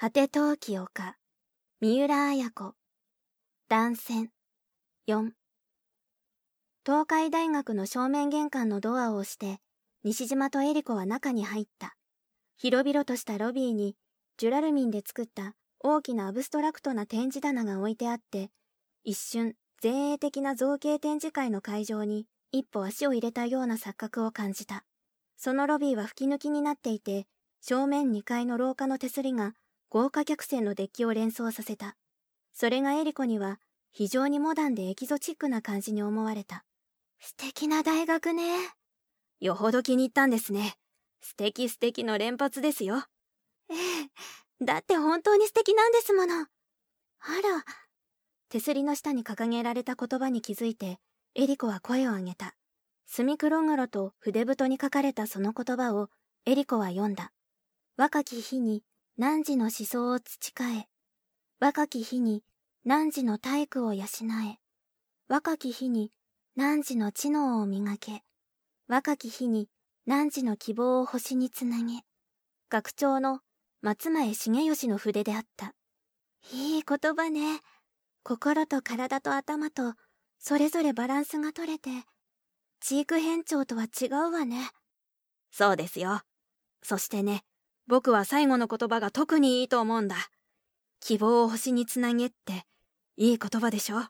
果て陶器丘、三浦綾子、断線、4。東海大学の正面玄関のドアを押して、西島とエリコは中に入った。広々としたロビーに、ジュラルミンで作った大きなアブストラクトな展示棚が置いてあって、一瞬、前衛的な造形展示会の会場に一歩足を入れたような錯覚を感じた。そのロビーは吹き抜きになっていて、正面2階の廊下の手すりが豪華客船のデッキを連想させた。それがエリコには非常にモダンでエキゾチックな感じに思われた。素敵な大学ね。よほど気に入ったんですね。素敵素敵の連発ですよ。ええ。だって本当に素敵なんですもの。あら。手すりの下に掲げられた言葉に気づいて、エリコは声を上げた。墨黒黒と筆太に書かれたその言葉をエリコは読んだ。若き日に汝の思想を培え。若き日に汝の体育を養え。若き日に汝の知能を磨け。若き日に汝の希望を星につなげ。学長の松前重義の筆であった。いい言葉ね。心と体と頭とそれぞれバランスが取れて、チーク変調とは違うわね。そうですよ。そしてね、僕は最後の言葉が特にいいと思うんだ。希望を星につなげって、いい言葉でしょ？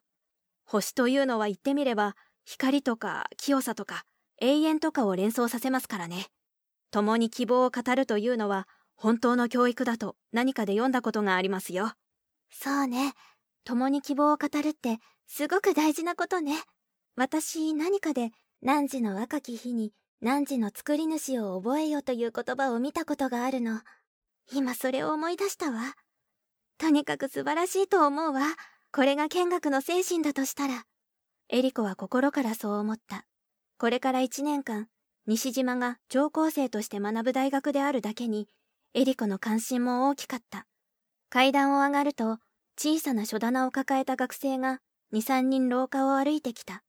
星というのは言ってみれば、光とか清さとか永遠とかを連想させますからね。共に希望を語るというのは、本当の教育だと何かで読んだことがありますよ。そうね。共に希望を語るってすごく大事なことね。私何かで汝の若き日に汝の作り主を覚えよという言葉を見たことがあるの。今それを思い出したわ。とにかく素晴らしいと思うわ。これが見学の精神だとしたら。エリコは心からそう思った。これから一年間、西島が上校生として学ぶ大学であるだけに、エリコの関心も大きかった。階段を上がると、小さな書棚を抱えた学生が2、3人廊下を歩いてきた。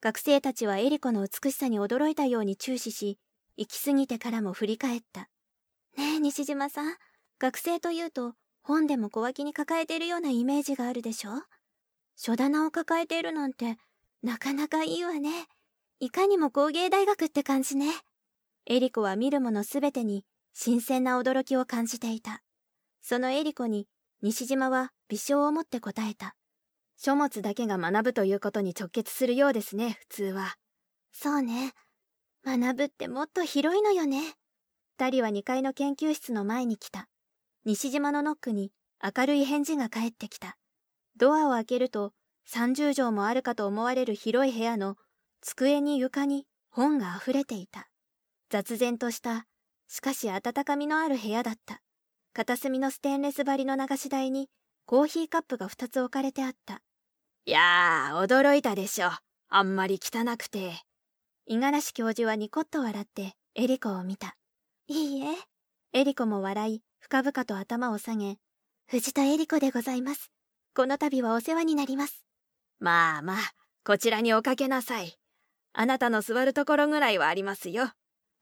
学生たちはエリコの美しさに驚いたように注視し、行き過ぎてからも振り返った。ねえ、西島さん。学生というと、本でも小脇に抱えているようなイメージがあるでしょ？書棚を抱えているなんて、なかなかいいわね。いかにも工芸大学って感じね。エリコは見るものすべてに新鮮な驚きを感じていた。そのエリコに、西島は微笑を持って答えた。書物だけが学ぶということに直結するようですね、普通は。そうね。学ぶってもっと広いのよね。二人は2階の研究室の前に来た。西島のノックに明るい返事が返ってきた。ドアを開けると30畳もあるかと思われる広い部屋の机に床に本が溢れていた。雑然とした、しかし温かみのある部屋だった。片隅のステンレス張りの流し台にコーヒーカップが2つ置かれてあった。やー、驚いたでしょ。あんまり汚くて。五十嵐教授はニコッと笑ってエリコを見た。いいえ。エリコも笑い、深々と頭を下げ、藤田エリコでございます。この度はお世話になります。まあまあ、こちらにおかけなさい。あなたの座るところぐらいはありますよ。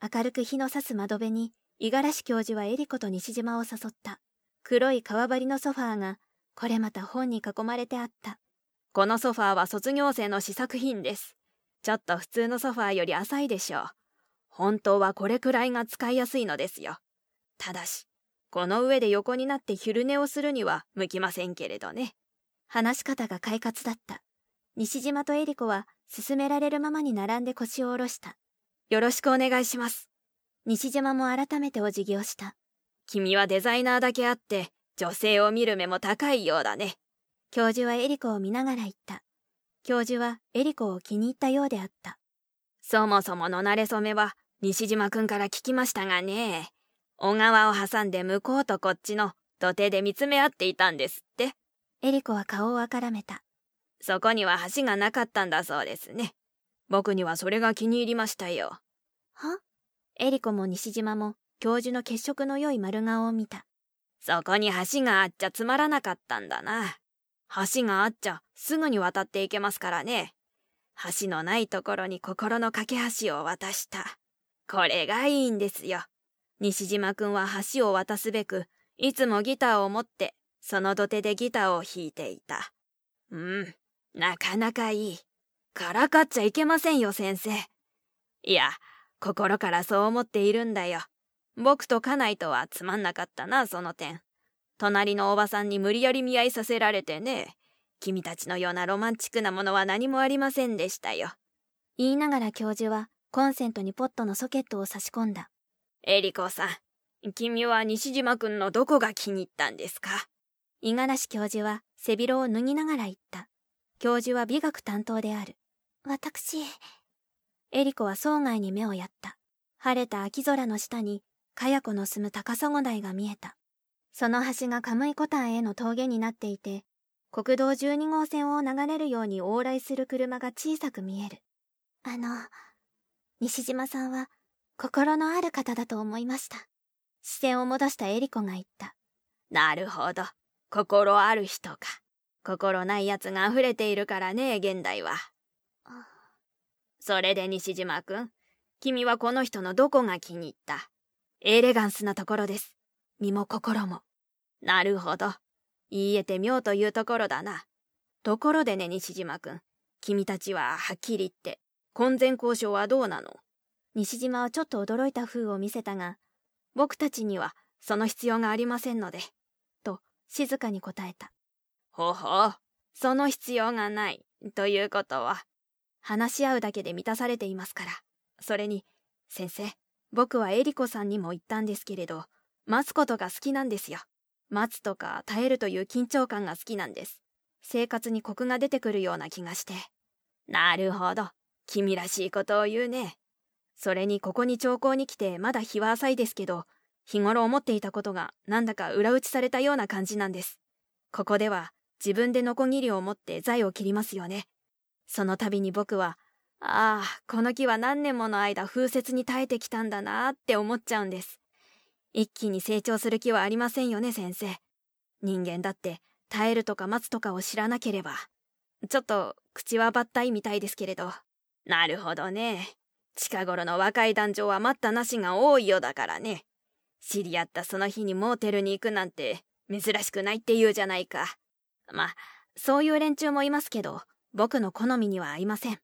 明るく日の差す窓辺に、五十嵐教授はエリコと西島を誘った。黒い革張りのソファーが、これまた本に囲まれてあった。このソファーは卒業生の試作品です。ちょっと普通のソファーより浅いでしょう。本当はこれくらいが使いやすいのですよ。ただし、この上で横になって昼寝をするには向きませんけれどね。話し方が快活だった。西島とエリコは勧められるままに並んで腰を下ろした。よろしくお願いします。西島も改めてお辞儀をした。君はデザイナーだけあって、女性を見る目も高いようだね。教授はエリコを見ながら言った。教授はエリコを気に入ったようであった。そもそもの馴れ初めは西島くんから聞きましたがね。小川を挟んで向こうとこっちの土手で見つめ合っていたんですって。エリコは顔をあからめた。そこには橋がなかったんだそうですね。僕にはそれが気に入りましたよ。は？エリコも西島も教授の血色の良い丸顔を見た。そこに橋があっちゃつまらなかったんだな。橋があっちゃすぐに渡っていけますからね。橋のないところに心の架け橋を渡した。これがいいんですよ。西島くんは橋を渡すべく、いつもギターを持って、その土手でギターを弾いていた。うん、なかなかいい。からかっちゃいけませんよ、先生。いや、心からそう思っているんだよ。僕と家内とはつまんなかったな、その点。隣のおばさんに無理やり見合いさせられてね。君たちのようなロマンチックなものは何もありませんでしたよ。言いながら教授はコンセントにポットのソケットを差し込んだ。エリコさん、君は西島君のどこが気に入ったんですか？五十嵐教授は背広を脱ぎながら言った。教授は美学担当である。私。エリコは総外に目をやった。晴れた秋空の下に、かや子の住む高砂台が見えた。その橋がカムイコタンへの峠になっていて、国道12号線を流れるように往来する車が小さく見える。あの、西島さんは心のある方だと思いました。視線を戻したエリコが言った。なるほど。心ある人か。心ない奴が溢れているからね、現代は。それで西島くん、君はこの人のどこが気に入った？エレガンスなところです。身も心も。なるほど。言い得て妙というところだな。ところでね、西島くん。君たちははっきり言って、婚前交渉はどうなの？西島はちょっと驚いた風を見せたが、僕たちにはその必要がありませんので、と静かに答えた。ほほう、その必要がない、ということは、話し合うだけで満たされていますから。それに、先生、僕はエリコさんにも言ったんですけれど、待つことが好きなんですよ。待つとか耐えるという緊張感が好きなんです。生活にコクが出てくるような気がして。なるほど。君らしいことを言うね。それにここに長考に来てまだ日は浅いですけど、日頃思っていたことがなんだか裏打ちされたような感じなんです。ここでは自分でノコギリを持って財を切りますよね。その度に僕は、ああ、この木は何年もの間風雪に耐えてきたんだなって思っちゃうんです。一気に成長する気はありませんよね、先生。人間だって耐えるとか待つとかを知らなければ。ちょっと口はばったいみたいですけれど。なるほどね。近頃の若い男女は待ったなしが多いようだからね。知り合ったその日にモーテルに行くなんて珍しくないって言うじゃないか。まあ、そういう連中もいますけど、僕の好みには合いません。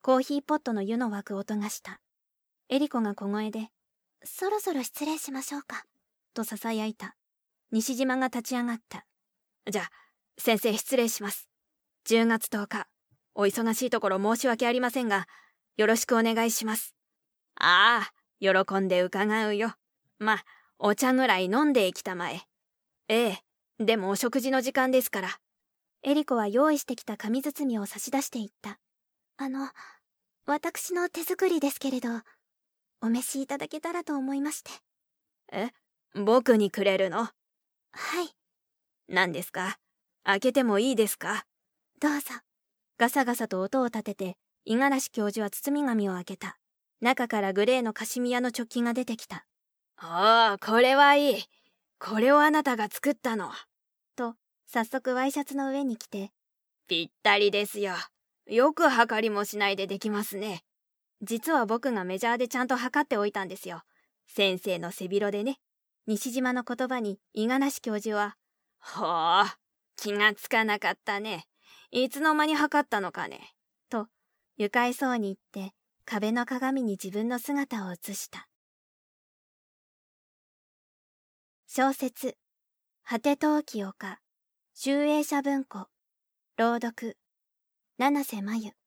コーヒーポットの湯の沸く音がした。エリコが小声で、そろそろ失礼しましょうか、と囁いた。西島が立ち上がった。じゃあ、先生失礼します。10月10日、お忙しいところ申し訳ありませんが、よろしくお願いします。ああ、喜んで伺うよ。ま、お茶ぐらい飲んでいきたまえ。ええ、でもお食事の時間ですから。エリコは用意してきた紙包みを差し出していった。あの、私の手作りですけれど、お召しいただけたらと思いまして。え僕にくれるの？はい。何ですか？開けてもいいですか？どうぞ。ガサガサと音を立てて、五十嵐教授は包み紙を開けた。中からグレーのカシミヤのチョッキが出てきた。ああ、これはいい。これをあなたが作ったの。早速ワイシャツの上に来て、ぴったりですよ。よく測りもしないでできますね。実は僕がメジャーでちゃんと測っておいたんですよ。先生の背広でね。西島の言葉に五十嵐教授は、ほう、気がつかなかったね。いつの間に測ったのかね。と、愉快そうに言って、壁の鏡に自分の姿を映した。小説、果て陶器丘集英社文庫朗読七瀬真由